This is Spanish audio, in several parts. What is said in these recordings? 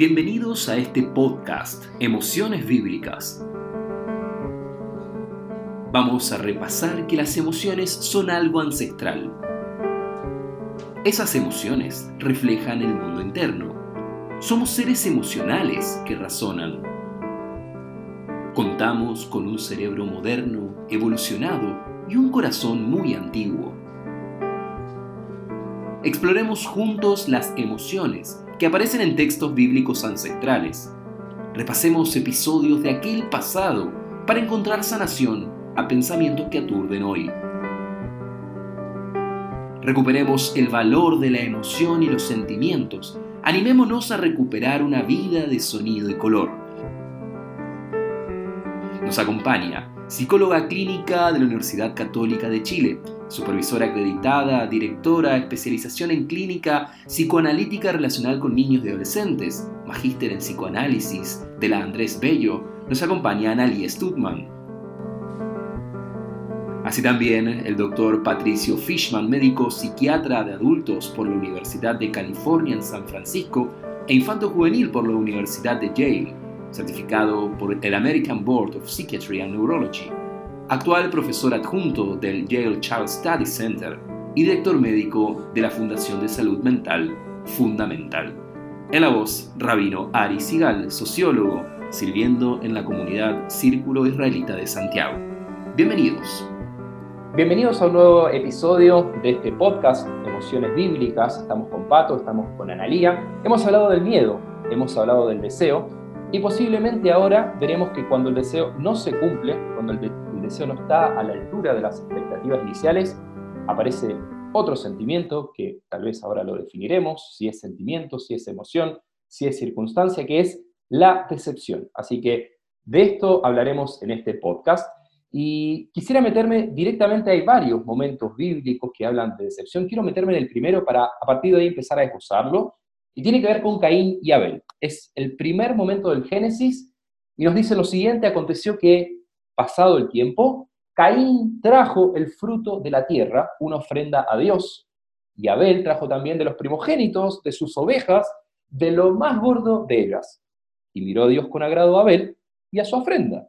Bienvenidos a este podcast, Emociones Bíblicas. Vamos a repasar que las emociones son algo ancestral. Esas emociones reflejan el mundo interno. Somos seres emocionales que razonan. Contamos con un cerebro moderno, evolucionado y un corazón muy antiguo. Exploremos juntos las emociones que aparecen en textos bíblicos ancestrales. Repasemos episodios de aquel pasado para encontrar sanación a pensamientos que aturden hoy. Recuperemos el valor de la emoción y los sentimientos. Animémonos a recuperar una vida de sonido y color. Nos acompaña psicóloga clínica de la Universidad Católica de Chile, supervisora acreditada, directora, especialización en clínica psicoanalítica relacional con niños y adolescentes, magíster en psicoanálisis de la Andrés Bello, nos acompaña Analia Stutman. Así también el doctor Patricio Fishman, médico psiquiatra de adultos por la Universidad de California en San Francisco e infanto juvenil por la Universidad de Yale, certificado por el American Board of Psychiatry and Neurology actual profesor adjunto del Yale Child Study Center y director médico de la Fundación de Salud Mental Fundamental. En la voz, Rabino Ari Sigal, sociólogo, sirviendo en la comunidad Círculo Israelita de Santiago. Bienvenidos. Bienvenidos a un nuevo episodio de este podcast, Emociones Bíblicas. Estamos con Pato, estamos con Analía. Hemos hablado del miedo, hemos hablado del deseo y posiblemente ahora veremos que cuando el deseo no se cumple, cuando el, deseo no está a la altura de las expectativas iniciales, aparece otro sentimiento que tal vez ahora lo definiremos, si es sentimiento, si es emoción, si es circunstancia, que es la decepción. Así que de esto hablaremos en este podcast. Y quisiera meterme directamente, hay varios momentos bíblicos que hablan de decepción. Quiero meterme en el primero para a partir de ahí empezar a esbozarlo. Y tiene que ver con Caín y Abel. Es el primer momento del Génesis y nos dice lo siguiente, aconteció que Pasado el tiempo, Caín trajo el fruto de la tierra, una ofrenda a Dios, y Abel trajo también de los primogénitos, de sus ovejas, de lo más gordo de ellas. Y miró a Dios con agrado a Abel y a su ofrenda,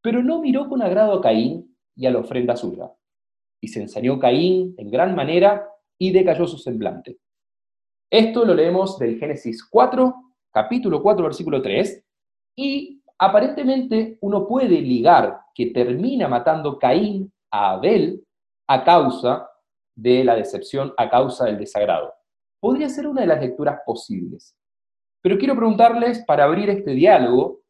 pero no miró con agrado a Caín y a la ofrenda suya. Y se ensañó Caín en gran manera y decayó su semblante. Esto lo leemos del Génesis 4, capítulo 4, versículo 3, y aparentemente uno puede ligar que termina matando Caín a Abel a causa de la decepción, a causa del desagrado. Podría ser una de las lecturas posibles. Pero quiero preguntarles, para abrir este diálogo,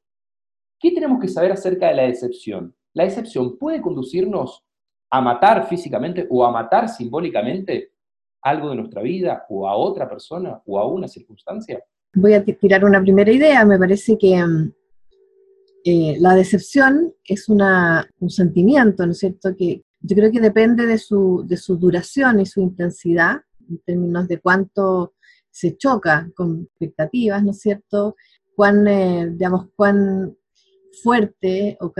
¿qué tenemos que saber acerca de la decepción? ¿La decepción puede conducirnos a matar físicamente o a matar simbólicamente algo de nuestra vida o a otra persona o a una circunstancia? Voy a tirar una primera idea. Me parece que mm, eh, la decepción es una, un sentimiento, ¿no es cierto?, que yo creo que depende de su, de su duración y su intensidad, en términos de cuánto se choca con expectativas, ¿no es cierto?, cuán, eh, digamos, cuán fuerte o,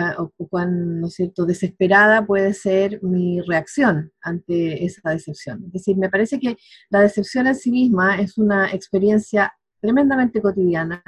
cuán, ¿no es cierto?, desesperada puede ser mi reacción ante esa decepción. Es decir, me parece que la decepción en sí misma es una experiencia tremendamente cotidiana,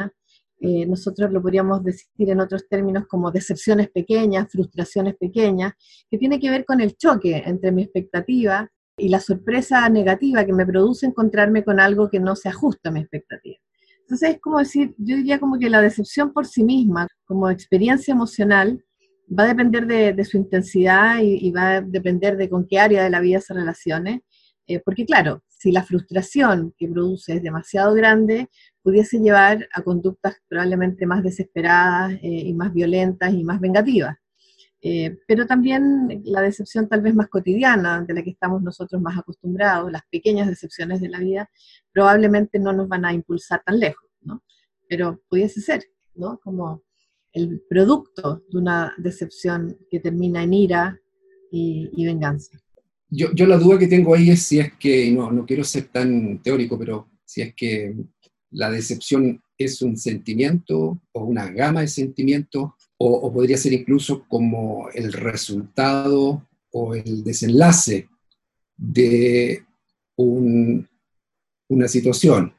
eh, nosotros lo podríamos decir en otros términos como decepciones pequeñas, frustraciones pequeñas, que tiene que ver con el choque entre mi expectativa y la sorpresa negativa que me produce encontrarme con algo que no se ajusta a mi expectativa. Entonces es como decir, yo diría como que la decepción por sí misma, como experiencia emocional, va a depender de, su intensidad y, va a depender de con qué área de la vida se relacione, eh, porque claro, si la frustración que produce es demasiado grande, pudiese llevar a conductas probablemente más desesperadas eh, y más violentas y más vengativas. Eh, pero también la decepción tal vez más cotidiana, de la que estamos nosotros más acostumbrados, las pequeñas decepciones de la vida, probablemente no nos van a impulsar tan lejos, ¿no? Pero pudiese ser, ¿no? Como el producto de una decepción que termina en ira y, venganza. Yo, yo, la duda que tengo ahí es si es que, no, no quiero ser tan teórico, pero si es que la decepción es un sentimiento o una gama de sentimientos, o, podría ser incluso como el resultado o el desenlace de una situación.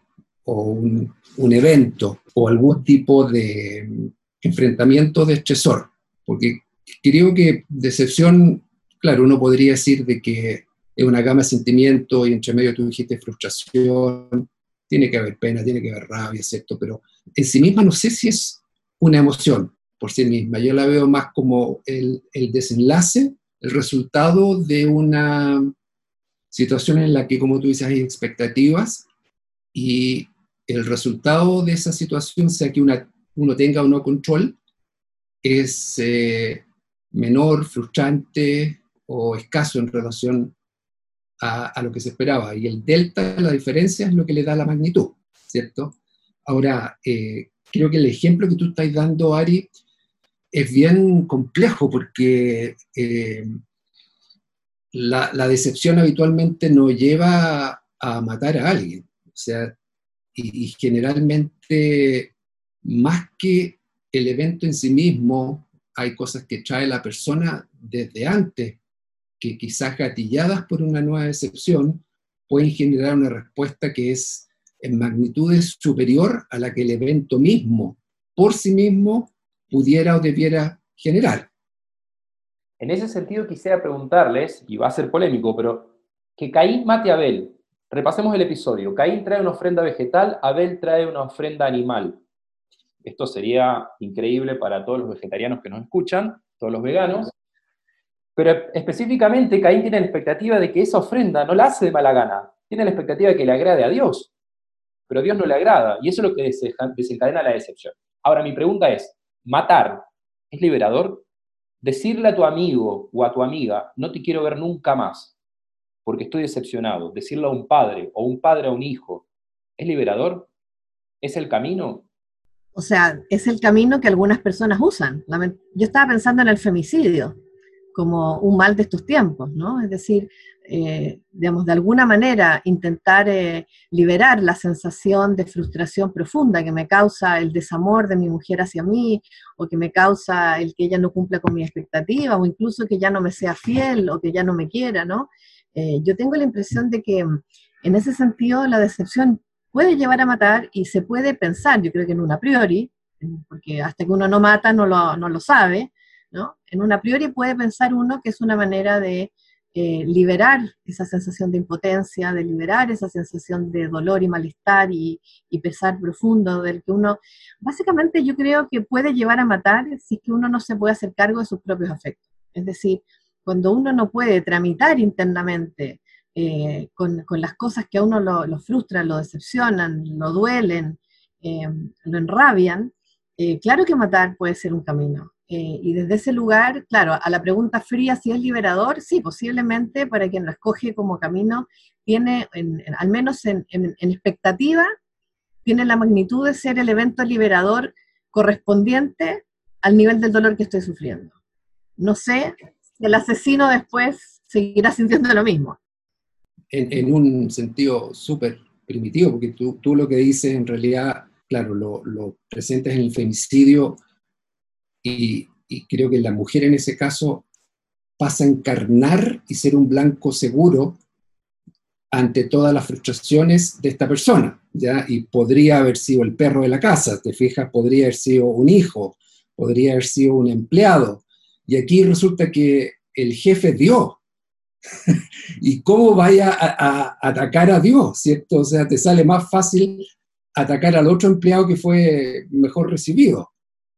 o un, un evento o algún tipo de enfrentamiento de estresor, porque creo que decepción, claro, uno podría decir de que es una gama de sentimientos y entre medio tú dijiste frustración, tiene que haber pena, tiene que haber rabia, ¿cierto? Pero en sí misma no sé si es una emoción por sí misma, yo la veo más como el, el desenlace, el resultado de una situación en la que, como tú dices, hay expectativas y el resultado de esa situación, sea que una, uno tenga o no control, es eh, menor, frustrante o escaso en relación a, lo que se esperaba. Y el delta, la diferencia, es lo que le da la magnitud, ¿cierto? Ahora, eh, creo que el ejemplo que tú estás dando, Ari, es bien complejo porque eh, la, decepción habitualmente no lleva a matar a alguien. O sea, y, y generalmente, más que el evento en sí mismo, hay cosas que trae la persona desde antes, que quizás gatilladas por una nueva decepción, pueden generar una respuesta que es en magnitudes superior a la que el evento mismo, por sí mismo, pudiera o debiera generar. En ese sentido quisiera preguntarles, y va a ser polémico, pero que Caín mate a Abel. Repasemos el episodio. Caín trae una ofrenda vegetal, Abel trae una ofrenda animal. Esto sería increíble para todos los vegetarianos que nos escuchan, todos los veganos. Pero específicamente Caín tiene la expectativa de que esa ofrenda no la hace de mala gana, tiene la expectativa de que le agrade a Dios, pero a Dios no le agrada, y eso es lo que desencadena la decepción. Ahora mi pregunta es, ¿matar es liberador? Decirle a tu amigo o a tu amiga, no te quiero ver nunca más, porque estoy decepcionado, decirle a un padre o un padre a un hijo, ¿es liberador? ¿Es el camino? O sea, es el camino que algunas personas usan. Yo estaba pensando en el femicidio como un mal de estos tiempos, ¿no? Es decir, eh, digamos, de alguna manera intentar eh, liberar la sensación de frustración profunda que me causa el desamor de mi mujer hacia mí, o que me causa el que ella no cumpla con mi expectativa, o incluso que ya no me sea fiel, o que ya no me quiera, ¿no? Eh, yo tengo la impresión de que en ese sentido la decepción puede llevar a matar y se puede pensar, yo creo que en una priori, porque hasta que uno no mata no lo, no lo sabe, ¿no? En una priori puede pensar uno que es una manera de eh, liberar esa sensación de impotencia, de liberar esa sensación de dolor y malestar y, pesar profundo del que uno, básicamente yo creo que puede llevar a matar si es que uno no se puede hacer cargo de sus propios afectos. Es decir, cuando uno no puede tramitar internamente eh, con, las cosas que a uno lo, frustran, lo decepcionan, lo duelen, eh, lo enrabian, claro que matar puede ser un camino. Y desde ese lugar, claro, a la pregunta fría si es liberador, sí, posiblemente para quien lo escoge como camino, tiene, al menos en, expectativa, tiene la magnitud de ser el evento liberador correspondiente al nivel del dolor que estoy sufriendo. No sé si el asesino después seguirá sintiendo lo mismo en, un sentido súper primitivo, porque tú, tú, lo que dices en realidad, claro, lo, lo presentes en el femicidio y, creo que la mujer en ese caso pasa a encarnar y ser un blanco seguro ante todas las frustraciones de esta persona, ¿ya? Y podría haber sido el perro de la casa, te fijas, podría haber sido un hijo, podría haber sido un empleado, y aquí resulta que el jefe dio y cómo vaya a, atacar a Dios, ¿cierto? O sea, te sale más fácil atacar al otro empleado que fue mejor recibido,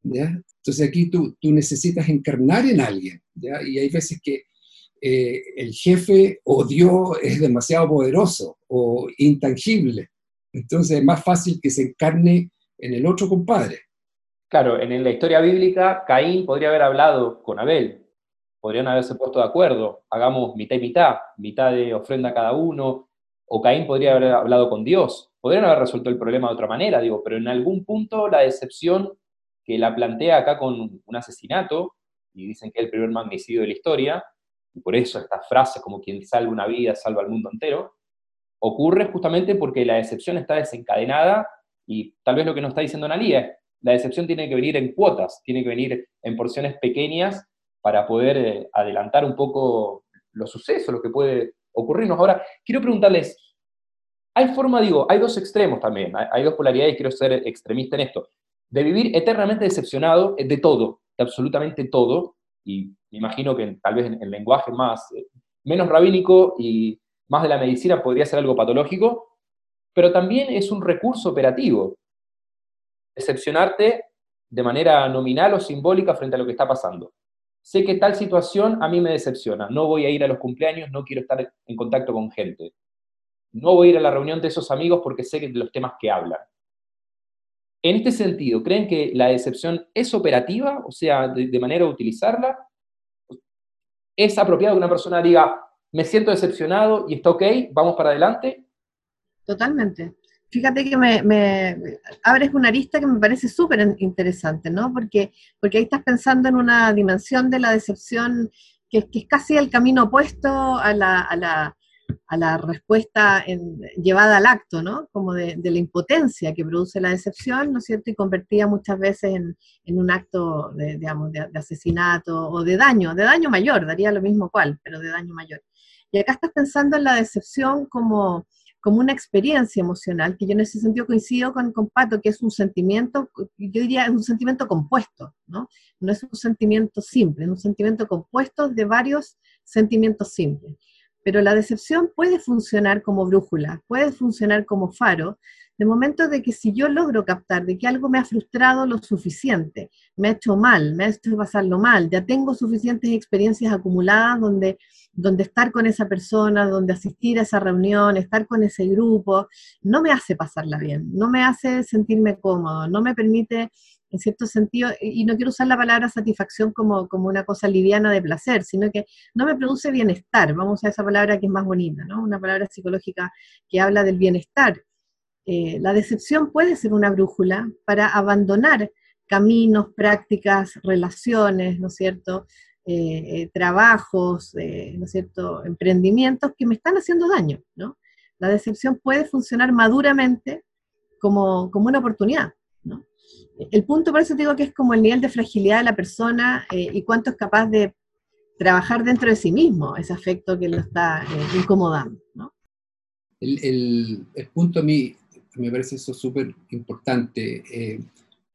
¿ya? Entonces aquí tú, tú necesitas encarnar en alguien, ¿ya? Y hay veces que eh, el jefe o Dios es demasiado poderoso o intangible, entonces es más fácil que se encarne en el otro compadre. Claro, en la historia bíblica, Caín podría haber hablado con Abel, podrían haberse puesto de acuerdo, hagamos mitad y mitad, mitad de ofrenda cada uno, o Caín podría haber hablado con Dios, podrían haber resuelto el problema de otra manera, digo, pero en algún punto la decepción que la plantea acá con un asesinato, y dicen que es el primer magnicidio de la historia, y por eso estas frases como quien salva una vida salva al mundo entero, ocurre justamente porque la decepción está desencadenada y tal vez lo que nos está diciendo Analia, la decepción tiene que venir en cuotas, tiene que venir en porciones pequeñas para poder eh, adelantar un poco los sucesos, lo que puede ocurrirnos. Ahora, quiero preguntarles, Hay forma, digo, hay dos extremos también, hay dos polaridades quiero ser extremista en esto, de vivir eternamente decepcionado de todo, de absolutamente todo, y me imagino que tal vez en el lenguaje más, eh, menos rabínico y más de la medicina podría ser algo patológico, pero también es un recurso operativo. Decepcionarte de manera nominal o simbólica frente a lo que está pasando. Sé que tal situación a mí me decepciona, no voy a ir a los cumpleaños, no quiero estar en contacto con gente. No voy a ir a la reunión de esos amigos porque sé que los temas que hablan. En este sentido, ¿creen que la decepción es operativa? O sea, de, manera de utilizarla. ¿Es apropiado que una persona diga, me siento decepcionado y está ok, vamos para adelante? Totalmente. Fíjate que me, abres una arista que me parece súper interesante, ¿no? Porque, porque ahí estás pensando en una dimensión de la decepción que, es casi el camino opuesto a la respuesta llevada al acto, ¿no? Como de, la impotencia que produce la decepción, ¿no es cierto? Y convertida muchas veces en, un acto, de, digamos, de, asesinato o de daño, de daño mayor, daría lo mismo cual, pero de daño mayor. Y acá estás pensando en la decepción como, como una experiencia emocional, que yo en ese sentido coincido con, con Pato, que es un sentimiento, yo diría es un sentimiento compuesto, ¿no? No es un sentimiento simple, es un sentimiento compuesto de varios sentimientos simples. Pero la decepción puede funcionar como brújula, puede funcionar como faro, de momento de que si yo logro captar de que algo me ha frustrado lo suficiente, me ha hecho mal, me ha hecho pasarlo mal, ya tengo suficientes experiencias acumuladas donde, donde estar con esa persona, donde asistir a esa reunión, estar con ese grupo, no me hace pasarla bien, no me hace sentirme cómodo, no me permite en cierto sentido, y no quiero usar la palabra satisfacción como, como una cosa liviana de placer, sino que no me produce bienestar, vamos a esa palabra que es más bonita, ¿no? Una palabra psicológica que habla del bienestar. Eh, la decepción puede ser una brújula para abandonar caminos, prácticas, relaciones, ¿no es cierto? Eh, eh, trabajos, ¿no es cierto? Emprendimientos que me están haciendo daño, ¿no? La decepción puede funcionar maduramente como, como una oportunidad. El punto, por eso digo que es como el nivel de fragilidad de la persona eh, y cuánto es capaz de trabajar dentro de sí mismo ese afecto que lo está eh, incomodando. El, punto a mí me parece eso súper importante, eh,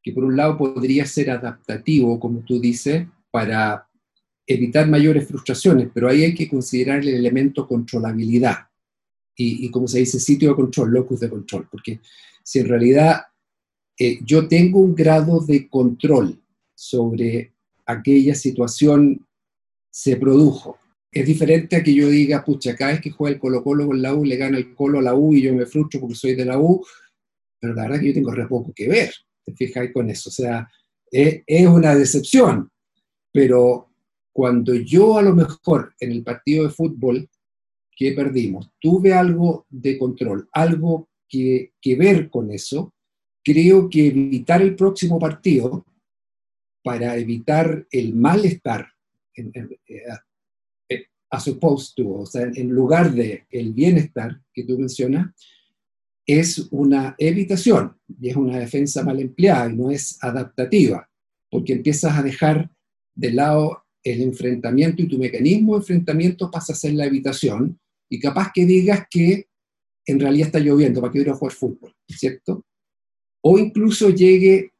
que por un lado podría ser adaptativo, como tú dices, para evitar mayores frustraciones, pero ahí hay que considerar el elemento controlabilidad y como se dice, sitio de control, locus de control, porque si en realidad eh, yo tengo un grado de control sobre aquella situación se produjo. Es diferente a que yo diga, pucha, cada vez que juega el Colo Colo con la U, le gana el Colo a la U y yo me frustro porque soy de la U, pero la verdad es que yo tengo re poco que ver, te fijáis con eso. O sea, es, es una decepción, pero cuando yo a lo mejor en el partido de fútbol que perdimos tuve algo de control, algo que, que ver con eso, creo que evitar el próximo partido para evitar el malestar, en, eh, eh, as opposed to, o sea, en lugar de el bienestar que tú mencionas, es una evitación y es una defensa mal empleada y no es adaptativa, porque empiezas a dejar de lado el enfrentamiento y tu mecanismo de enfrentamiento pasa a ser la evitación y capaz que digas que en realidad está lloviendo, ¿para qué ir a jugar fútbol? ¿Cierto? O incluso llegue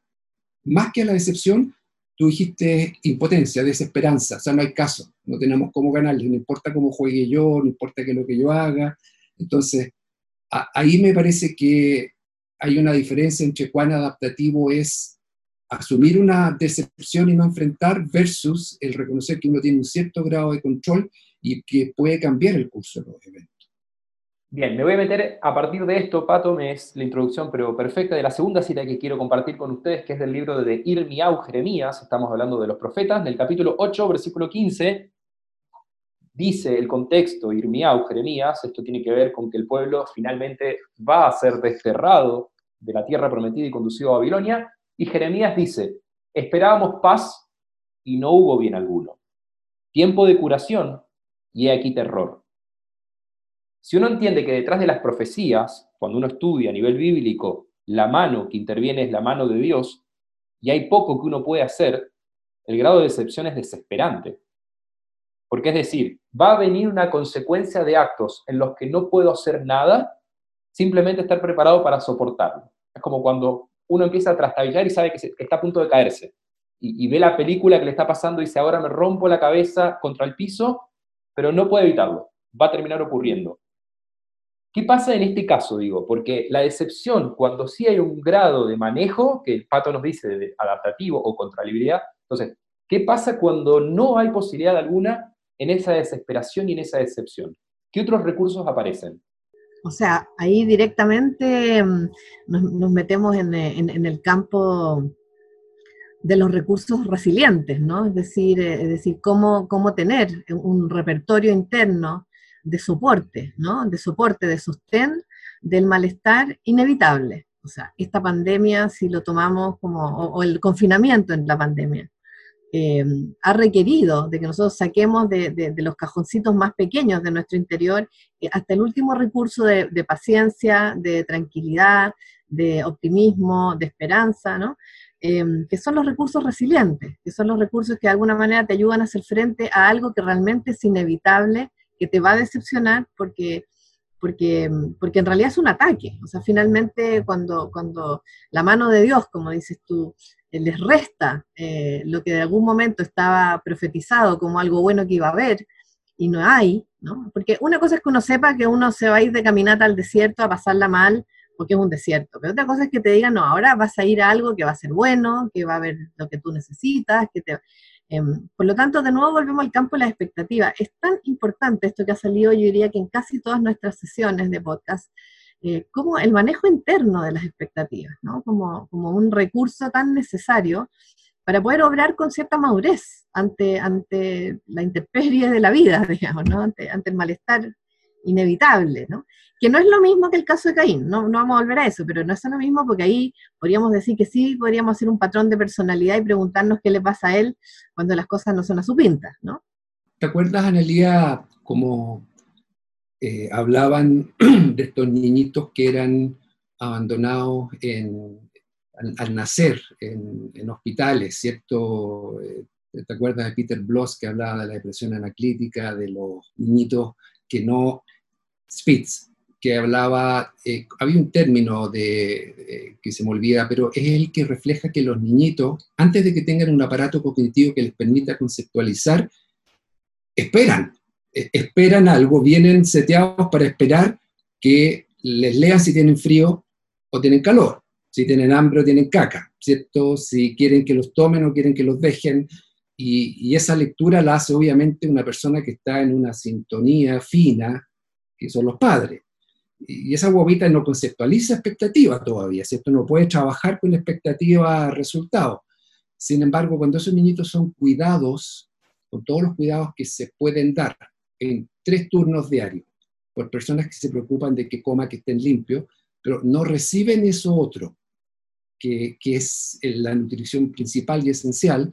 más que a la decepción, tú dijiste impotencia, desesperanza, o sea, no hay caso, no tenemos cómo ganarle, no importa cómo juegue yo, no importa qué es lo que yo haga. Entonces, ahí me parece que hay una diferencia entre cuán adaptativo es asumir una decepción y no enfrentar versus el reconocer que uno tiene un cierto grado de control y que puede cambiar el curso de los eventos. Bien, me voy a meter a partir de esto, Pato, es la introducción pero perfecta de la segunda cita que quiero compartir con ustedes, que es del libro de Irmiau Jeremías, estamos hablando de los profetas, del capítulo 8, versículo 15, dice el contexto, Irmiau Jeremías, esto tiene que ver con que el pueblo finalmente va a ser desterrado de la tierra prometida y conducido a Babilonia, y Jeremías dice, esperábamos paz y no hubo bien alguno, tiempo de curación y he aquí terror si uno entiende que detrás de las profecías, cuando uno estudia a nivel bíblico, la mano que interviene es la mano de Dios, y hay poco que uno puede hacer, el grado de decepción es desesperante. Porque es decir, va a venir una consecuencia de actos en los que no puedo hacer nada simplemente estar preparado para soportarlo. Es como cuando uno empieza a trastabillar y sabe que, está a punto de caerse. Y, ve la película que le está pasando y dice, ahora me rompo la cabeza contra el piso, pero no puede evitarlo. Va a terminar ocurriendo. ¿Qué pasa en este caso, digo? Porque la decepción, cuando sí hay un grado de manejo, que el pato nos dice de adaptativo o contralibilidad, entonces, ¿qué pasa cuando no hay posibilidad alguna en esa desesperación y en esa decepción? ¿Qué otros recursos aparecen? O sea, ahí directamente mm, nos, metemos en, el campo de los recursos resilientes, ¿no? Es decir, eh, es decir cómo, cómo tener un repertorio interno de soporte, ¿no? De soporte, de sostén del malestar inevitable. O sea, esta pandemia, si lo tomamos como, o, el confinamiento en la pandemia, eh, ha requerido de que nosotros saquemos de, los cajoncitos más pequeños de nuestro interior eh, hasta el último recurso de, paciencia, de tranquilidad, de optimismo, de esperanza, ¿no? Eh, que son los recursos resilientes, que son los recursos que de alguna manera te ayudan a hacer frente a algo que realmente es inevitable que te va a decepcionar porque, porque, porque en realidad es un ataque. O sea, finalmente cuando, cuando la mano de Dios, como dices tú, eh, les resta eh, lo que de algún momento estaba profetizado como algo bueno que iba a haber y no hay, ¿no? Porque una cosa es que uno sepa que uno se va a ir de caminata al desierto a pasarla mal porque es un desierto, pero otra cosa es que te digan, no, ahora vas a ir a algo que va a ser bueno, que va a haber lo que tú necesitas, que te... Em, por lo tanto, de nuevo volvemos al campo de la expectativa. Es tan importante esto que ha salido, yo diría que en casi todas nuestras sesiones de podcast, eh, como el manejo interno de las expectativas, como, como un recurso tan necesario para poder obrar con cierta madurez ante, ante la intemperie de la vida, digamos, ¿no? ante, ante el malestar inevitable, ¿no? que no es lo mismo que el caso de Caín, no, no vamos a volver a eso, pero no es lo mismo porque ahí podríamos decir que sí, podríamos hacer un patrón de personalidad y preguntarnos qué le pasa a él cuando las cosas no son a su pinta, ¿no? ¿Te acuerdas, Analía, cómo eh, hablaban de estos niñitos que eran abandonados al, nacer en, hospitales, ¿cierto? Eh, ¿Te acuerdas de Peter Bloss que hablaba de la depresión anaclítica, de los niñitos que no... Spitz, que hablaba, eh, había un término de, que se me olvida, pero es el que refleja que los niñitos, antes de que tengan un aparato cognitivo que les permita conceptualizar, esperan, e, esperan algo, vienen seteados para esperar que les lean si tienen frío o tienen calor, si tienen hambre o tienen caca, ¿cierto? Si quieren que los tomen o quieren que los dejen. Y esa lectura la hace obviamente una persona que está en una sintonía fina, que son los padres y esa guaguita no conceptualiza expectativa todavía, ¿cierto? No puede trabajar con expectativa resultado. Sin embargo, cuando esos niñitos son cuidados, con todos los cuidados que se pueden dar en tres turnos diarios, por personas que se preocupan de que coma, que estén limpios, pero no reciben eso otro, que, que es la nutrición principal y esencial,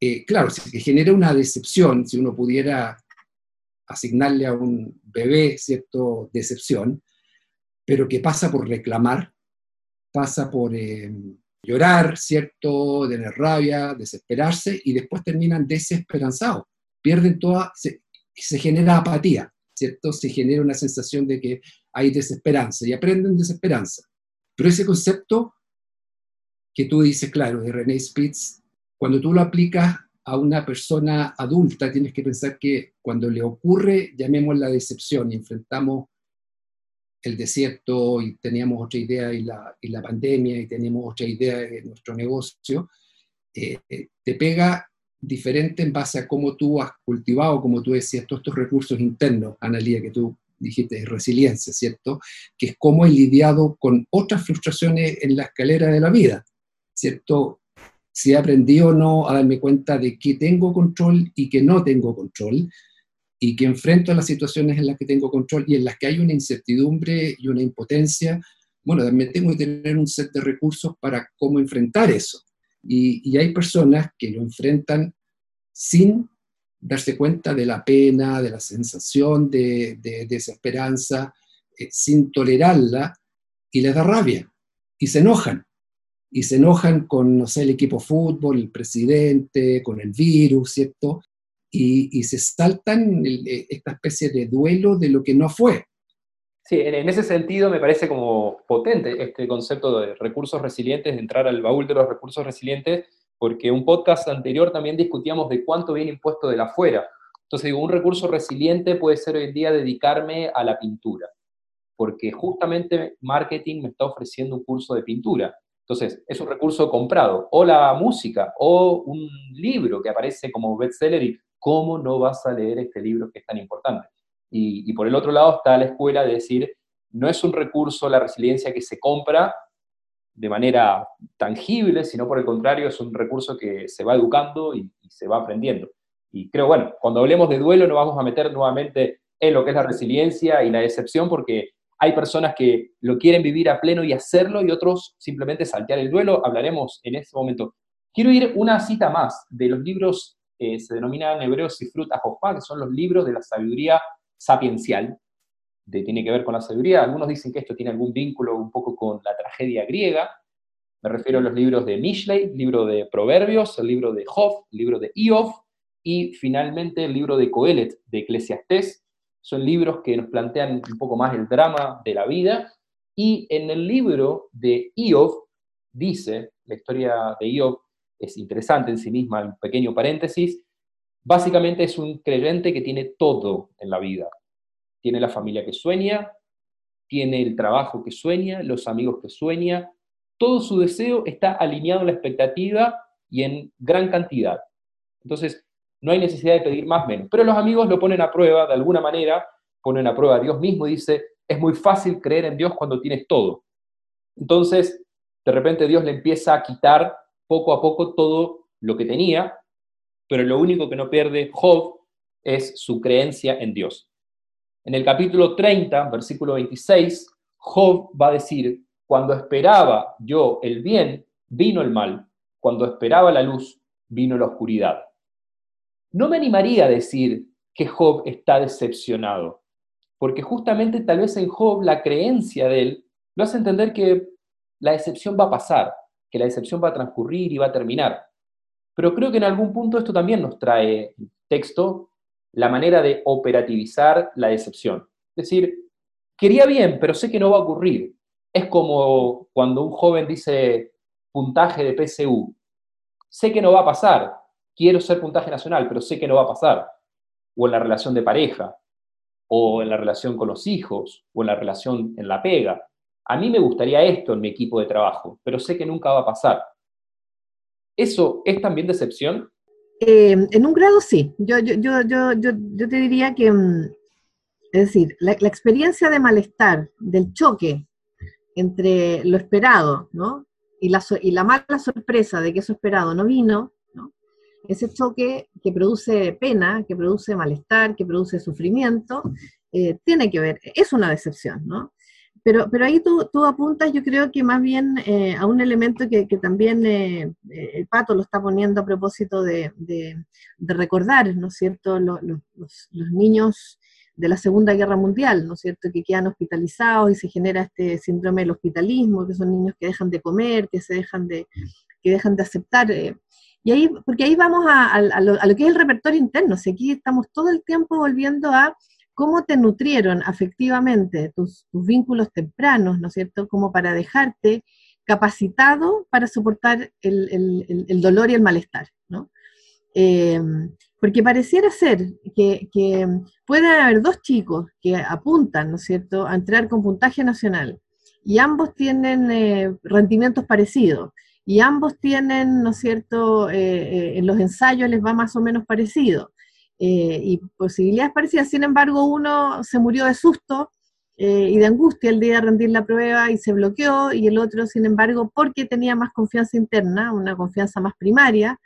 eh, claro, se genera una decepción si uno pudiera asignarle a un bebé, ¿cierto?, decepción, pero que pasa por reclamar, pasa por eh, llorar, ¿cierto?, tener rabia, desesperarse, y después terminan desesperanzados, pierden toda, se, se genera apatía, ¿cierto? Se genera una sensación de que hay desesperanza y aprenden desesperanza. Pero ese concepto que tú dices, claro, de René Spitz, cuando tú lo aplicas a una persona adulta, tienes que pensar que cuando le ocurre, llamemos la decepción y enfrentamos el desierto y teníamos otra idea y la, y la pandemia y teníamos otra idea de nuestro negocio, eh, eh, te pega diferente en base a cómo tú has cultivado, como tú decías, todos estos recursos internos, Analía, que tú dijiste, resiliencia, ¿cierto? Que es cómo he lidiado con otras frustraciones en la escalera de la vida, ¿cierto? Si he aprendido o no a darme cuenta de que tengo control y que no tengo control, y que enfrento las situaciones en las que tengo control y en las que hay una incertidumbre y una impotencia, bueno, también tengo que tener un set de recursos para cómo enfrentar eso. Y, hay personas que lo enfrentan sin darse cuenta de la pena, de la sensación de, desesperanza, eh, sin tolerarla, y les da rabia, y se enojan y se enojan con, no sé, el equipo fútbol, el presidente, con el virus, ¿cierto? Y, y se saltan eh, esta especie de duelo de lo que no fue. Sí, en, ese sentido me parece como potente este concepto de recursos resilientes, de entrar al baúl de los recursos resilientes, porque un podcast anterior también discutíamos de cuánto viene impuesto de la afuera. Entonces digo, un recurso resiliente puede ser hoy en día dedicarme a la pintura, porque justamente marketing me está ofreciendo un curso de pintura. Entonces, es un recurso comprado, o la música, o un libro que aparece como bestseller y cómo no vas a leer este libro que es tan importante. Y, por el otro lado está la escuela de decir, no es un recurso la resiliencia que se compra de manera tangible, sino por el contrario es un recurso que se va educando y, se va aprendiendo. Y creo, bueno, cuando hablemos de duelo nos vamos a meter nuevamente en lo que es la resiliencia y la decepción, porque hay personas que lo quieren vivir a pleno y hacerlo, y otros simplemente saltear el duelo. Hablaremos en ese momento. Quiero ir una cita más de los libros que se denominan hebreos Sifrut Ajofá, que son los libros de la sabiduría sapiencial, de, tiene que ver con la sabiduría. Algunos dicen que esto tiene algún vínculo un poco con la tragedia griega. Me refiero a los libros de Mishlei, libro de Proverbios, el libro de Job, libro de Iov y finalmente el libro de Coelet, de Eclesiastés. Son libros que nos plantean un poco más el drama de la vida. Y en el libro de Iov dice, la historia de Iov es interesante en sí misma, un pequeño paréntesis, Básicamente es un creyente que tiene todo en la vida. Tiene la familia que sueña, tiene el trabajo que sueña, los amigos que sueña. Todo su deseo está alineado a la expectativa y en gran cantidad. Entonces, no hay necesidad de pedir más menos. Pero los amigos lo ponen a prueba de alguna manera, ponen a prueba a Dios mismo dice, es muy fácil creer en Dios cuando tienes todo. Entonces, de repente Dios le empieza a quitar poco a poco todo lo que tenía pero lo único que no pierde Job es su creencia en Dios. En el capítulo 30, versículo 26, Job va a decir, cuando esperaba yo el bien, vino el mal, cuando esperaba la luz, vino la oscuridad. No me animaría a decir que Job está decepcionado, porque justamente tal vez en Job la creencia de él lo hace entender que la decepción va a pasar, que la decepción va a transcurrir y va a terminar. Pero creo que en algún punto esto también nos trae texto la manera de operativizar la decepción. Es decir, quería bien, pero sé que no va a ocurrir. Es como cuando un joven dice puntaje de PSU. Sé que no va a pasar. Quiero ser puntaje nacional, pero sé que no va a pasar. O en la relación de pareja, o en la relación con los hijos, o en la relación en la pega. A mí me gustaría esto en mi equipo de trabajo, pero sé que nunca va a pasar. ¿Eso es también decepción? Eh, en un grado sí. Yo, yo, yo, yo, yo te diría que, mm, es decir, la, experiencia de malestar, del choque entre lo esperado, ¿no? Y la, y la mala sorpresa de que eso esperado no vino, ¿no? Ese choque que produce pena, que produce malestar, que produce sufrimiento, eh, tiene que ver, es una decepción, ¿no? Pero, pero ahí tú, tú, apuntas, yo creo que más bien eh, a un elemento que, que también eh, el Pato lo está poniendo a propósito de, de, recordar, ¿no es cierto?, los, los, los, niños de la Segunda Guerra Mundial, ¿no es cierto?, que quedan hospitalizados y se genera este síndrome del hospitalismo, que son niños que dejan de comer, que se dejan de, que dejan de aceptar. Y ahí, porque ahí vamos a, a, lo, que es el repertorio interno, o sea, aquí estamos todo el tiempo volviendo a cómo te nutrieron afectivamente tus, vínculos tempranos, ¿no es cierto? Como para dejarte capacitado para soportar el, dolor y el malestar, ¿no? Em, porque pareciera ser que, que pueden haber dos chicos que apuntan, ¿no es cierto?, a entrar con puntaje nacional y ambos tienen eh, rendimientos parecidos y ambos tienen, ¿no es cierto?, eh, eh, en los ensayos les va más o menos parecido eh, y posibilidades parecidas. Sin embargo, uno se murió de susto y de angustia el día de rendir la prueba y se bloqueó, y el otro, sin embargo, porque tenía más confianza interna, una confianza más primaria,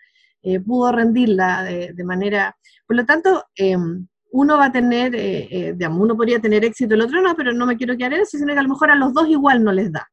pudo rendirla de, manera... Por lo tanto, em, uno va a tener, digamos, uno podría tener éxito, el otro no, pero no me quiero quedar en eso, sino que a lo mejor a los dos igual no les da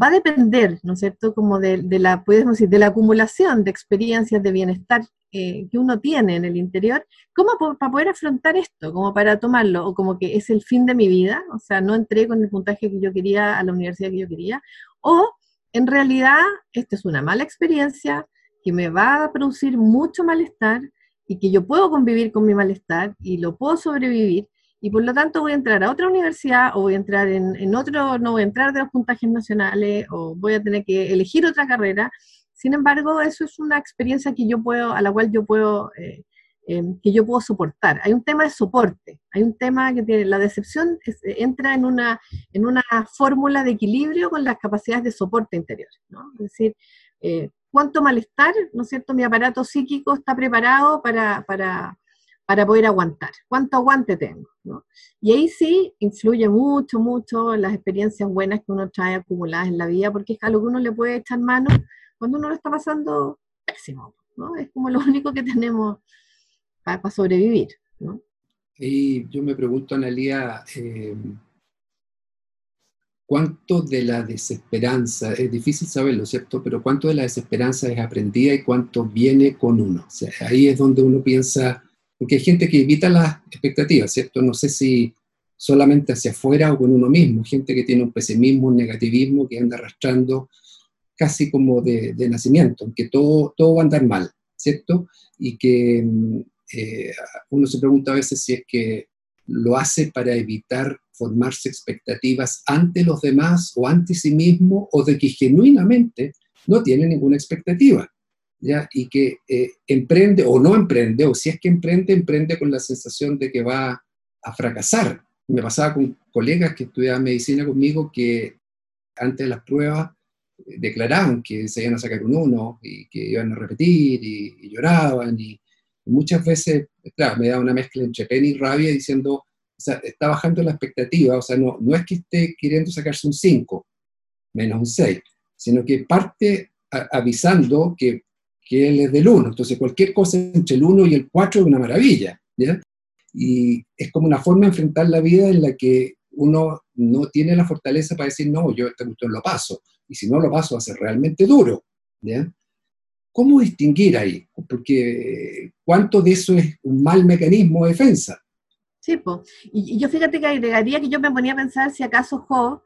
va a depender, ¿no es cierto?, como de, la, podemos decir, de la acumulación de experiencias de bienestar eh, que uno tiene en el interior, ¿cómo para poder afrontar esto? Como para tomarlo, o como que es el fin de mi vida, o sea, no entré con el puntaje que yo quería a la universidad que yo quería, o en realidad esta es una mala experiencia que me va a producir mucho malestar y que yo puedo convivir con mi malestar y lo puedo sobrevivir y por lo tanto voy a entrar a otra universidad o voy a entrar en, otro, no voy a entrar de los puntajes nacionales o voy a tener que elegir otra carrera. Sin embargo, eso es una experiencia que yo puedo, a la cual yo puedo, eh, em, que yo puedo soportar. Hay un tema de soporte, hay un tema que tiene, la decepción entra en una, en una fórmula de equilibrio con las capacidades de soporte interior, ¿no? Es decir, eh, cuánto malestar, ¿no es cierto? Mi aparato psíquico está preparado para, para para poder aguantar. ¿Cuánto aguante tengo? Y ahí sí influye mucho, mucho las experiencias buenas que uno trae acumuladas en la vida, porque es algo que uno le puede echar mano cuando uno lo está pasando pésimo. ¿no? Es como lo único que tenemos para, sobrevivir. Y yo me pregunto, Analia, eh, ¿cuánto de la desesperanza, es difícil saberlo, ¿cierto? Pero cuánto de la desesperanza es aprendida y cuánto viene con uno? O sea, ahí es donde uno piensa porque hay gente que evita las expectativas, ¿cierto? No sé si solamente hacia afuera o con uno mismo, gente que tiene un pesimismo, un negativismo que anda arrastrando casi como de, nacimiento, que todo, todo va a andar mal, ¿cierto? Y que mm, eh, uno se pregunta a veces si es que lo hace para evitar formarse expectativas ante los demás o ante sí mismo o de que genuinamente no tiene ninguna expectativa y que eh, emprende o no emprende, o si es que emprende, emprende con la sensación de que va a fracasar. Me pasaba con colegas que estudiaban medicina conmigo que antes de las pruebas eh, declaraban que se iban a sacar un uno y que iban a repetir y, lloraban y, muchas veces, claro, me da una mezcla entre pena y rabia diciendo, o sea, está bajando la expectativa, o sea, no, no es que esté queriendo sacarse un 5, menos un 6, sino que parte avisando que que él es del 1. Entonces, cualquier cosa entre el 1 y el 4 es una maravilla. ¿ya? Y es como una forma de enfrentar la vida en la que uno no tiene la fortaleza para decir, no, yo esta cuestión lo paso. Y si no lo paso, va a ser realmente duro. ¿ya? ¿Cómo distinguir ahí? Porque ¿cuánto de eso es un mal mecanismo de defensa? Sí, pues. Y, yo fíjate que agregaría que yo me ponía a pensar si acaso Job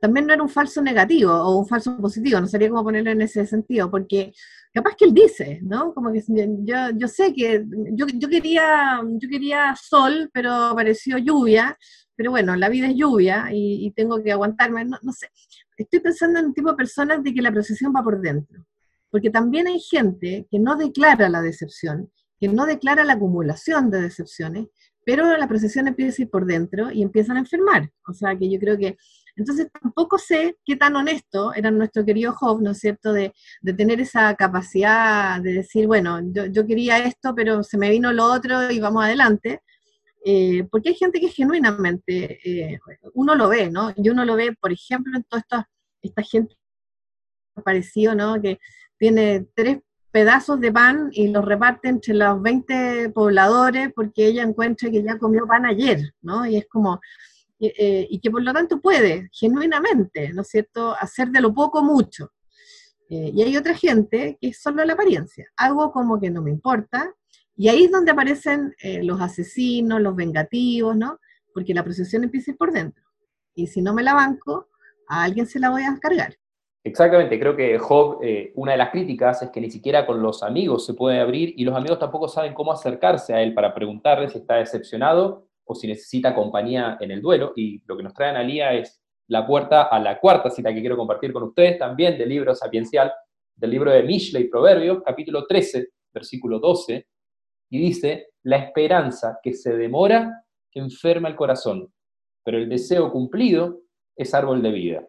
también no era un falso negativo o un falso positivo, no sabría cómo ponerlo en ese sentido, porque capaz que él dice, ¿no? Como que yo, yo sé que yo, yo, quería, yo quería sol, pero apareció lluvia, pero bueno, la vida es lluvia y, tengo que aguantarme, no, no, sé. Estoy pensando en un tipo de personas de que la procesión va por dentro, porque también hay gente que no declara la decepción, que no declara la acumulación de decepciones, pero la procesión empieza a ir por dentro y empiezan a enfermar. O sea que yo creo que entonces tampoco sé qué tan honesto era nuestro querido Job, ¿no es cierto?, de, tener esa capacidad de decir, bueno, yo, quería esto, pero se me vino lo otro y vamos adelante. Eh, porque hay gente que genuinamente, eh, uno lo ve, ¿no? Y uno lo ve, por ejemplo, en toda esta, esta gente parecido, ¿no? Que tiene tres pedazos de pan y los reparte entre los 20 pobladores porque ella encuentra que ya comió pan ayer, ¿no? Y es como, eh, y que por lo tanto puede, genuinamente, ¿no es cierto?, hacer de lo poco mucho. Eh, y hay otra gente que es solo la apariencia, hago como que no me importa, y ahí es donde aparecen eh, los asesinos, los vengativos, ¿no? Porque la procesión empieza por dentro. Y si no me la banco, a alguien se la voy a cargar. Exactamente, creo que Job, una de las críticas es que ni siquiera con los amigos se puede abrir y los amigos tampoco saben cómo acercarse a él para preguntarle si está decepcionado o si necesita compañía en el duelo. Y lo que nos trae Analía es la puerta a la cuarta cita que quiero compartir con ustedes, también del libro sapiencial, del libro de Mishlei Proverbios, capítulo 13, versículo 12, y dice, la esperanza que se demora enferma el corazón, pero el deseo cumplido es árbol de vida.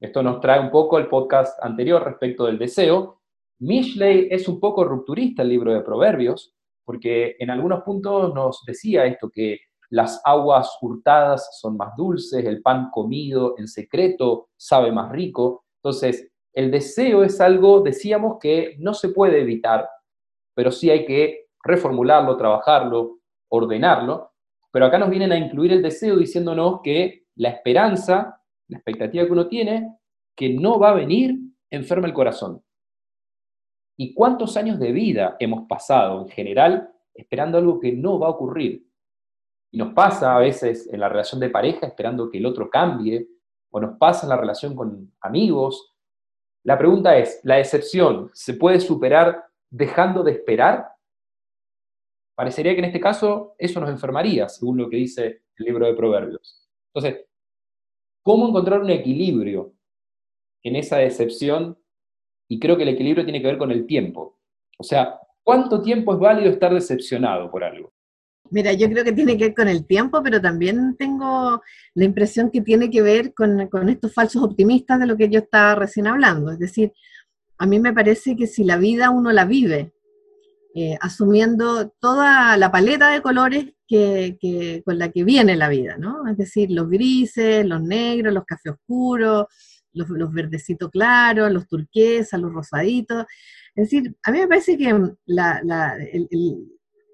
Esto nos trae un poco el podcast anterior respecto del deseo. Mishlei es un poco rupturista el libro de Proverbios, porque en algunos puntos nos decía esto, que las aguas hurtadas son más dulces, el pan comido en secreto sabe más rico. Entonces, el deseo es algo, decíamos, que no se puede evitar, pero sí hay que reformularlo, trabajarlo, ordenarlo. Pero acá nos vienen a incluir el deseo diciéndonos que la esperanza, la expectativa que uno tiene, que no va a venir, enferma el corazón. ¿Y cuántos años de vida hemos pasado en general esperando algo que no va a ocurrir? Y nos pasa a veces en la relación de pareja esperando que el otro cambie, o nos pasa en la relación con amigos. La pregunta es, ¿la decepción se puede superar dejando de esperar? Parecería que en este caso eso nos enfermaría, según lo que dice el libro de Proverbios. Entonces, ¿cómo encontrar un equilibrio en esa decepción? Y creo que el equilibrio tiene que ver con el tiempo. O sea, ¿cuánto tiempo es válido estar decepcionado por algo? Mira, yo creo que tiene que ver con el tiempo, pero también tengo la impresión que tiene que ver con, con estos falsos optimistas de lo que yo estaba recién hablando. Es decir, a mí me parece que si la vida uno la vive eh, asumiendo toda la paleta de colores que, con la que viene la vida, ¿no? Es decir, los grises, los negros, los café oscuros, los, verdecitos claros, los turquesas, los rosaditos. Es decir, a mí me parece que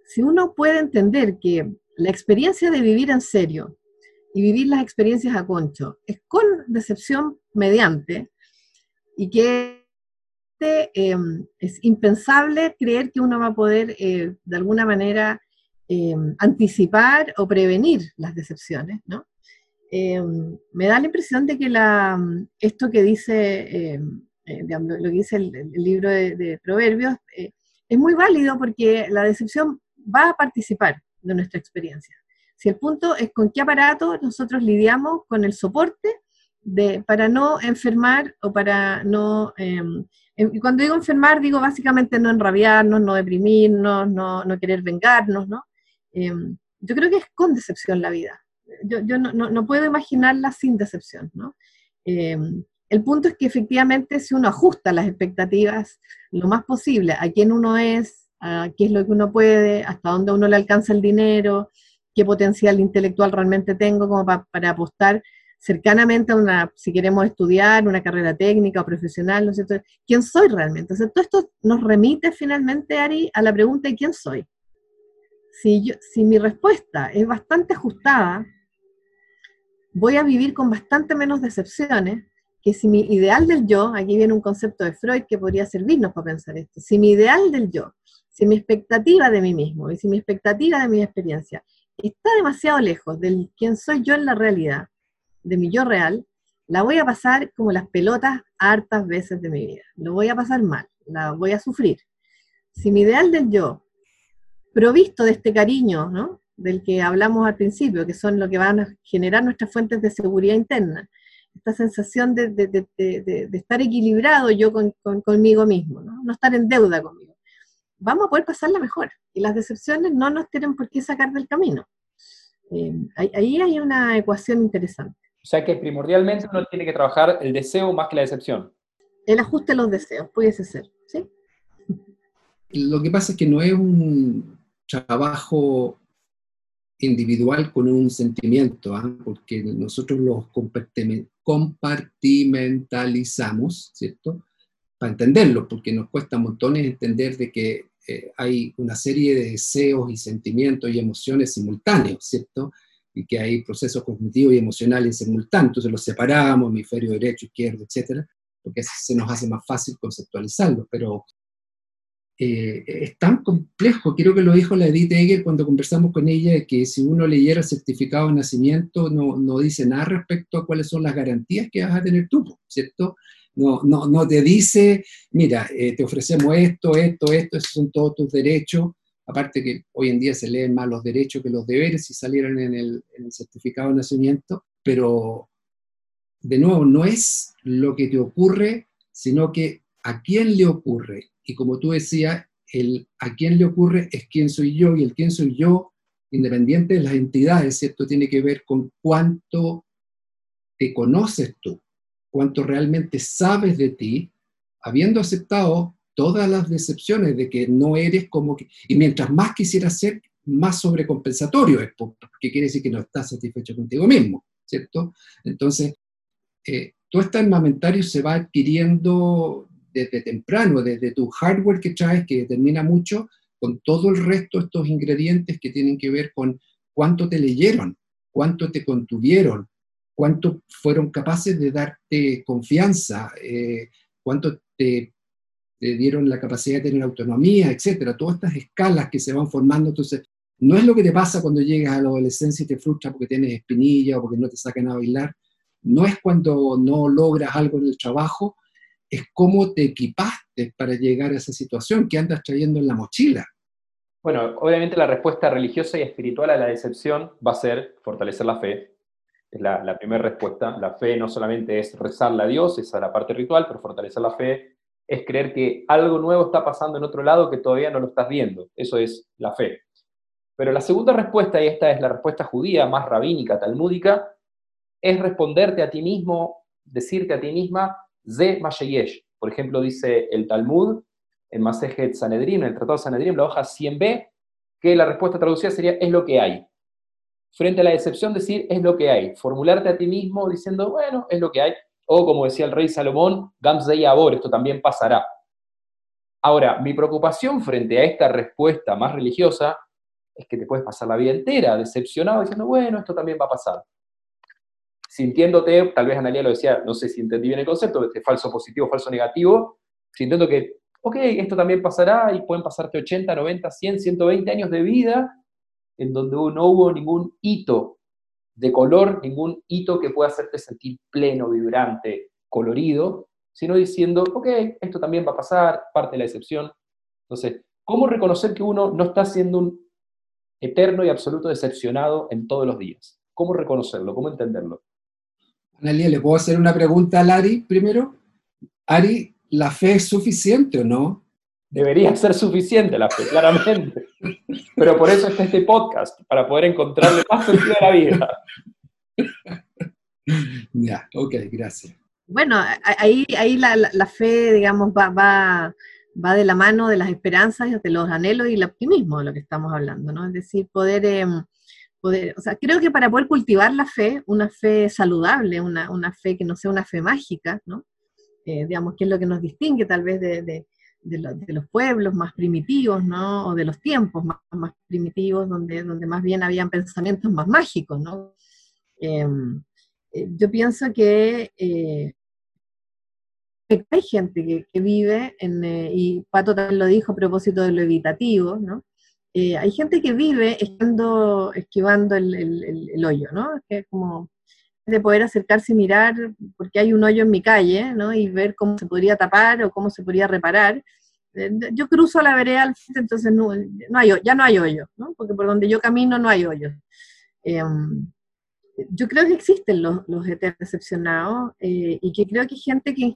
si uno puede entender que la experiencia de vivir en serio y vivir las experiencias a concho es con decepción mediante y que Em, es impensable creer que uno va a poder eh, de alguna manera em, anticipar o prevenir las decepciones, ¿no? Em, me da la impresión de que la, esto que dice, eh, lo que dice el, libro de, Proverbios eh, es muy válido porque la decepción va a participar de nuestra experiencia. Si el punto es con qué aparato nosotros lidiamos con el soporte de, para no enfermar o para no y cuando digo enfermar, digo básicamente no enrabiarnos, no deprimirnos, no, no querer vengarnos, ¿no? Em, yo creo que es con decepción la vida. Yo, yo no, no, puedo imaginarla sin decepción, ¿no? Em, el punto es que efectivamente si uno ajusta las expectativas lo más posible a quién uno es, a qué es lo que uno puede, hasta dónde uno le alcanza el dinero, qué potencial intelectual realmente tengo como para apostar cercanamente a una, si queremos estudiar una carrera técnica o profesional, ¿no es cierto? ¿Quién soy realmente? Entonces, todo esto nos remite finalmente, Ari, a la pregunta de quién soy. Si, yo, si mi respuesta es bastante ajustada, voy a vivir con bastante menos decepciones que si mi ideal del yo, aquí viene un concepto de Freud que podría servirnos para pensar esto, si mi ideal del yo, si mi expectativa de mí mismo y si mi expectativa de mi experiencia está demasiado lejos del quién soy yo en la realidad, de mi yo real, la voy a pasar como las pelotas hartas veces de mi vida. Lo voy a pasar mal, la voy a sufrir. Si mi ideal del yo, provisto de este cariño, ¿no? Del que hablamos al principio, que son lo que van a generar nuestras fuentes de seguridad interna, esta sensación de, estar equilibrado yo conmigo mismo, ¿no? no estar en deuda conmigo, vamos a poder pasarla mejor y las decepciones no nos tienen por qué sacar del camino. Eh, ahí hay una ecuación interesante. O sea que primordialmente uno tiene que trabajar el deseo más que la decepción. El ajuste de los deseos, pudiese ser, ¿sí? Lo que pasa es que no es un trabajo individual con un sentimiento, ¿ah? porque nosotros los compartimentalizamos, ¿cierto? Para entenderlo, porque nos cuesta montones entender de que eh, hay una serie de deseos y sentimientos y emociones simultáneos, ¿cierto? y que hay procesos cognitivos y emocionales simultáneos, entonces los separamos, hemisferio derecho, izquierdo, etcétera, porque se nos hace más fácil conceptualizarlo, pero eh, es tan complejo, creo que lo dijo la Edith Eger cuando conversamos con ella, que si uno leyera el certificado de nacimiento no, no dice nada respecto a cuáles son las garantías que vas a tener tú, ¿cierto? No, no, no te dice, mira, eh, te ofrecemos esto, esto, esto, esos son todos tus derechos, aparte que hoy en día se leen más los derechos que los deberes si salieran en el, certificado de nacimiento, pero de nuevo, no es lo que te ocurre, sino que a quién le ocurre. Y como tú decías, el a quién le ocurre es quién soy yo, y el quién soy yo, independiente de las entidades, ¿cierto? Tiene que ver con cuánto te conoces tú, cuánto realmente sabes de ti, habiendo aceptado todas las decepciones de que no eres como que, y mientras más quisieras ser, más sobrecompensatorio es, porque quiere decir que no estás satisfecho contigo mismo, ¿cierto? Entonces, eh, todo este armamentario se va adquiriendo desde temprano, desde tu hardware que traes, que determina mucho, con todo el resto estos ingredientes que tienen que ver con cuánto te leyeron, cuánto te contuvieron, cuánto fueron capaces de darte confianza, eh, cuánto te te dieron la capacidad de tener autonomía, etcétera, todas estas escalas que se van formando. Entonces, no es lo que te pasa cuando llegas a la adolescencia y te frustras porque tienes espinilla o porque no te sacan a bailar, no es cuando no logras algo en el trabajo, es cómo te equipaste para llegar a esa situación que andas trayendo en la mochila. Bueno, obviamente la respuesta religiosa y espiritual a la decepción va a ser fortalecer la fe. Es la, primera respuesta. La fe no solamente es rezarle a Dios, esa es la parte ritual, pero fortalecer la fe es creer que algo nuevo está pasando en otro lado que todavía no lo estás viendo. Eso es la fe. Pero la segunda respuesta, y esta es la respuesta judía, más rabínica, talmúdica, es responderte a ti mismo, decirte a ti misma, Ze Masheyesh. Por ejemplo, dice el Talmud, en Masejet Sanedrim, en el Tratado de Sanedrim, la hoja 100b, que la respuesta traducida sería es lo que hay. Frente a la decepción, decir es lo que hay. Formularte a ti mismo diciendo, bueno, es lo que hay. O como decía el rey Salomón, Gamzei Abor, esto también pasará. Ahora, mi preocupación frente a esta respuesta más religiosa es que te puedes pasar la vida entera decepcionado diciendo, bueno, esto también va a pasar. Sintiéndote, tal vez Analia lo decía, no sé si entendí bien el concepto, de falso positivo, falso negativo, sintiendo que ok, esto también pasará y pueden pasarte 80, 90, 100, 120 años de vida en donde no hubo ningún hito de color, ningún hito que pueda hacerte sentir pleno, vibrante, colorido, sino diciendo, ok, esto también va a pasar, parte de la excepción. Entonces, ¿cómo reconocer que uno no está siendo un eterno y absoluto decepcionado en todos los días? ¿Cómo reconocerlo? ¿Cómo entenderlo? Analia, ¿le puedo hacer una pregunta a Ari primero? Ari, ¿la fe es suficiente o no? Debería ser suficiente la fe, claramente. Pero por eso está este podcast, para poder encontrarle más sentido a la vida. Ya, ok, gracias. Bueno, ahí, ahí la, la, fe, digamos, va, va, va, de la mano de las esperanzas, de los anhelos y el optimismo de lo que estamos hablando, ¿no? Es decir, poder, eh, poder o sea, creo que para poder cultivar la fe, una fe saludable, una, una fe que no sea una fe mágica, ¿no? Eh, digamos, que es lo que nos distingue tal vez de, de, los pueblos más primitivos, ¿no? O de los tiempos más, primitivos, donde, donde más bien habían pensamientos más mágicos, ¿no? Em, eh, yo pienso que eh, hay gente que, vive, en, y Pato también lo dijo a propósito de lo evitativo, ¿no? Eh, hay gente que vive esquivando, esquivando el, el, el, hoyo, ¿no? Que es como de poder acercarse y mirar, porque hay un hoyo en mi calle, ¿no? Y ver cómo se podría tapar o cómo se podría reparar. Eh, yo cruzo la vereda al frente, entonces no, no hay, ya no hay hoyo, ¿no? Porque por donde yo camino no hay hoyo. Eh, yo creo que existen los, los eternos decepcionados eh, y que creo que hay gente que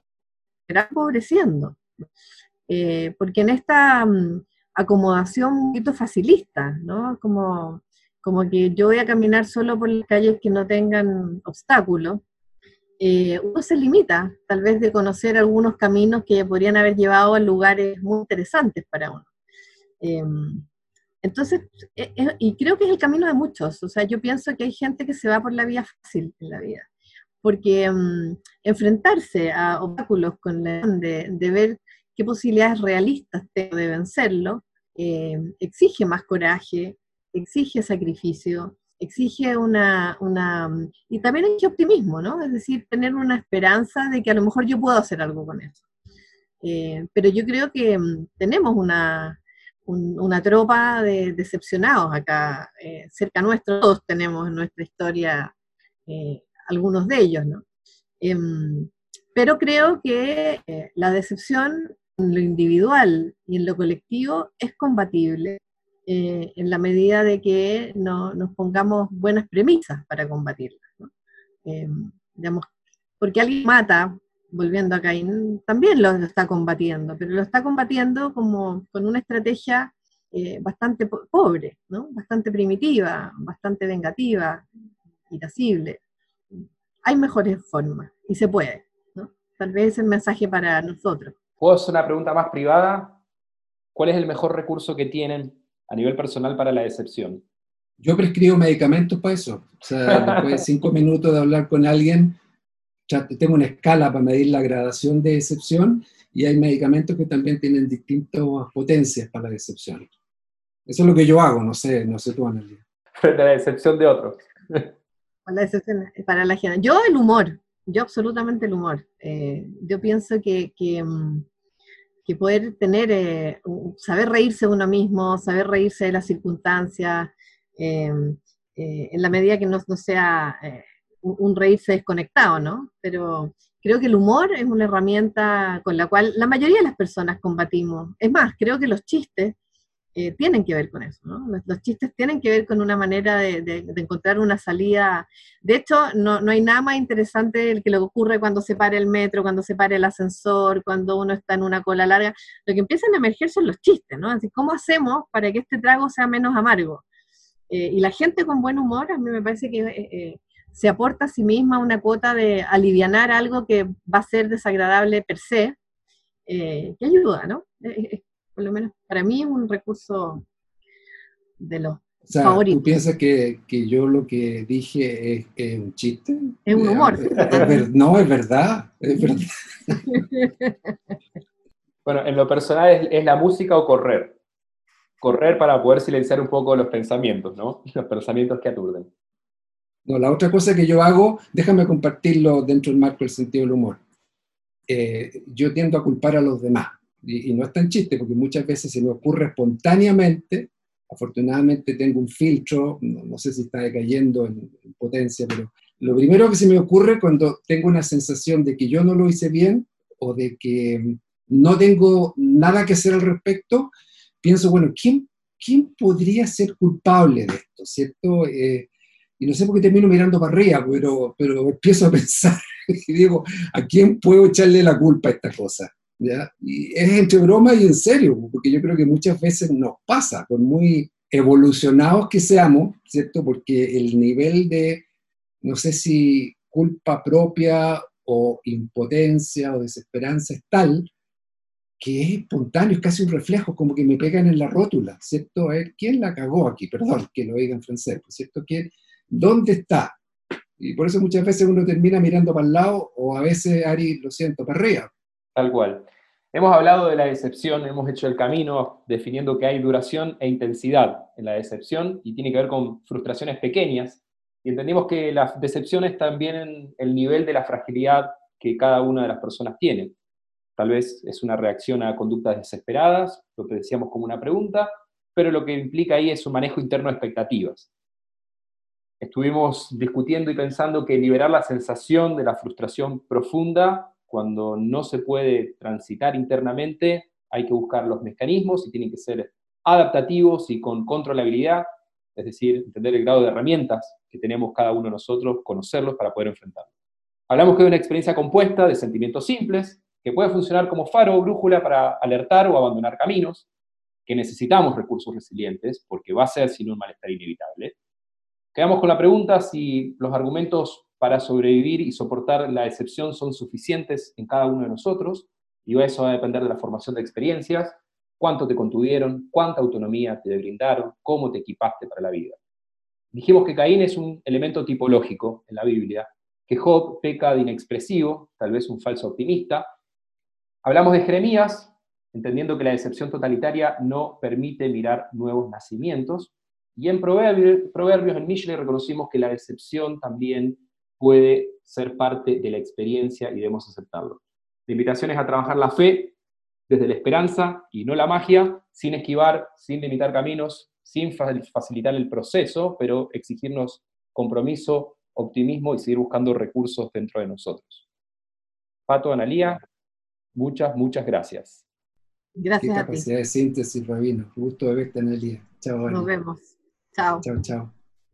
está empobreciendo. Eh, porque en esta um, acomodación un poquito facilista, ¿no? Como como que yo voy a caminar solo por las calles que no tengan obstáculos, eh, uno se limita tal vez de conocer algunos caminos que podrían haber llevado a lugares muy interesantes para uno. Eh, entonces, eh, y creo que es el camino de muchos, o sea, yo pienso que hay gente que se va por la vía fácil en la vida, porque um, enfrentarse a obstáculos con la de, de ver qué posibilidades realistas tengo de vencerlo, eh, exige más coraje, exige sacrificio, exige una, una, y también exige optimismo, ¿no? Es decir, tener una esperanza de que a lo mejor yo puedo hacer algo con eso. Eh, pero yo creo que mm, tenemos una, un, una tropa de decepcionados acá, eh, cerca nuestro, todos tenemos en nuestra historia algunos de ellos, ¿no? Em, pero creo que la decepción lo individual y en lo colectivo es combatible eh, en la medida de que no, nos pongamos buenas premisas para combatirla. ¿no? Eh, digamos, porque alguien mata, volviendo a Caín, también lo, está combatiendo, pero lo está combatiendo como con una estrategia eh, bastante po pobre, bastante primitiva, bastante vengativa, irascible. Hay mejores formas y se puede. Tal vez es el mensaje para nosotros. ¿Puedo hacer una pregunta más privada? ¿Cuál es el mejor recurso que tienen a nivel personal para la decepción? Yo prescribo medicamentos para eso. O sea, después de cinco minutos de hablar con alguien, ya tengo una escala para medir la gradación de decepción y hay medicamentos que también tienen distintas potencias para la decepción. Eso es lo que yo hago, no sé, no sé tú, Analia. Frente a la decepción de otros. Para la decepción, para la gente. Yo el humor, yo absolutamente el humor. Eh, yo pienso que, que mm, poder tener, eh, saber reírse de uno mismo, saber reírse de las circunstancias, eh, en la medida que no, no sea un, reírse desconectado, ¿no? Pero creo que el humor es una herramienta con la cual la mayoría de las personas combatimos. Es más, creo que los chistes eh, tienen que ver con eso, ¿no? Los, chistes tienen que ver con una manera de, encontrar una salida. De hecho, no, hay nada más interesante que lo ocurre cuando se para el metro, cuando se para el ascensor, cuando uno está en una cola larga. Lo que empiezan a emerger son los chistes, ¿no? Así, ¿cómo hacemos para que este trago sea menos amargo? Eh, y la gente con buen humor, a mí me parece que eh, se aporta a sí misma una cuota de alivianar algo que va a ser desagradable per se, que ayuda, ¿no? Por lo menos para mí es un recurso de los o sea, favoritos. ¿Tú piensas que, que, yo lo que dije es, un chiste? Es un humor. no, es verdad, es verdad. bueno, en lo personal es, la música o correr. Correr para poder silenciar un poco los pensamientos, ¿no? Los pensamientos que aturden. No, la otra cosa que yo hago, déjame compartirlo dentro del marco del sentido del humor. Eh, yo tiendo a culpar a los demás y, no es tan chiste, porque muchas veces se me ocurre espontáneamente, afortunadamente tengo un filtro, no, sé si está decayendo en, potencia, pero lo primero que se me ocurre cuando tengo una sensación de que yo no lo hice bien o de que no tengo nada que hacer al respecto, pienso, bueno, ¿quién, quién podría ser culpable de esto? ¿Cierto? Eh, y no sé por qué termino mirando para arriba, pero, pero empiezo a pensar y digo, ¿a quién puedo echarle la culpa a esta cosa? Y es entre broma y en serio, porque yo creo que muchas veces nos pasa, por muy evolucionados que seamos, ¿cierto? Porque el nivel de, no sé si culpa propia o impotencia o desesperanza es tal que es espontáneo, es casi un reflejo, como que me pegan en la rótula, ¿cierto? ¿Quién la cagó aquí? Perdón que lo diga en francés, ¿cierto? ¿Quién, ¿Dónde está? Y por eso muchas veces uno termina mirando para el lado o a veces, Ari, lo siento, para arriba. Tal cual. Hemos hablado de la decepción, hemos hecho el camino definiendo que hay duración e intensidad en la decepción y tiene que ver con frustraciones pequeñas. Y entendimos que las decepciones también el nivel de la fragilidad que cada una de las personas tiene. Tal vez es una reacción a conductas desesperadas, lo que decíamos como una pregunta, pero lo que implica ahí es un manejo interno de expectativas. Estuvimos discutiendo y pensando que liberar la sensación de la frustración profunda cuando no se puede transitar internamente, hay que buscar los mecanismos y tienen que ser adaptativos y con controlabilidad, es decir, entender el grado de herramientas que tenemos cada uno de nosotros, conocerlos para poder enfrentarlos. Hablamos que es una experiencia compuesta de sentimientos simples, que puede funcionar como faro o brújula para alertar o abandonar caminos, que necesitamos recursos resilientes, porque va a ser sin un malestar inevitable. Quedamos con la pregunta si los argumentos para sobrevivir y soportar la excepción son suficientes en cada uno de nosotros, y eso va a depender de la formación de experiencias, cuánto te contuvieron, cuánta autonomía te brindaron, cómo te equipaste para la vida. Dijimos que Caín es un elemento tipológico en la Biblia, que Job peca de inexpresivo, tal vez un falso optimista. Hablamos de Jeremías, entendiendo que la decepción totalitaria no permite mirar nuevos nacimientos. Y en Proverbios, en Mishle reconocimos que la decepción también puede ser parte de la experiencia y debemos aceptarlo. La invitación es a trabajar la fe desde la esperanza y no la magia, sin esquivar, sin limitar caminos, sin facilitar el proceso, pero exigirnos compromiso, optimismo y seguir buscando recursos dentro de nosotros. Pato, Analía, muchas, muchas gracias. Gracias Qué capacidad de síntesis, Rabino. Gusto de verte, Analía. Chao, Nos vemos. Chao. Chao, chao.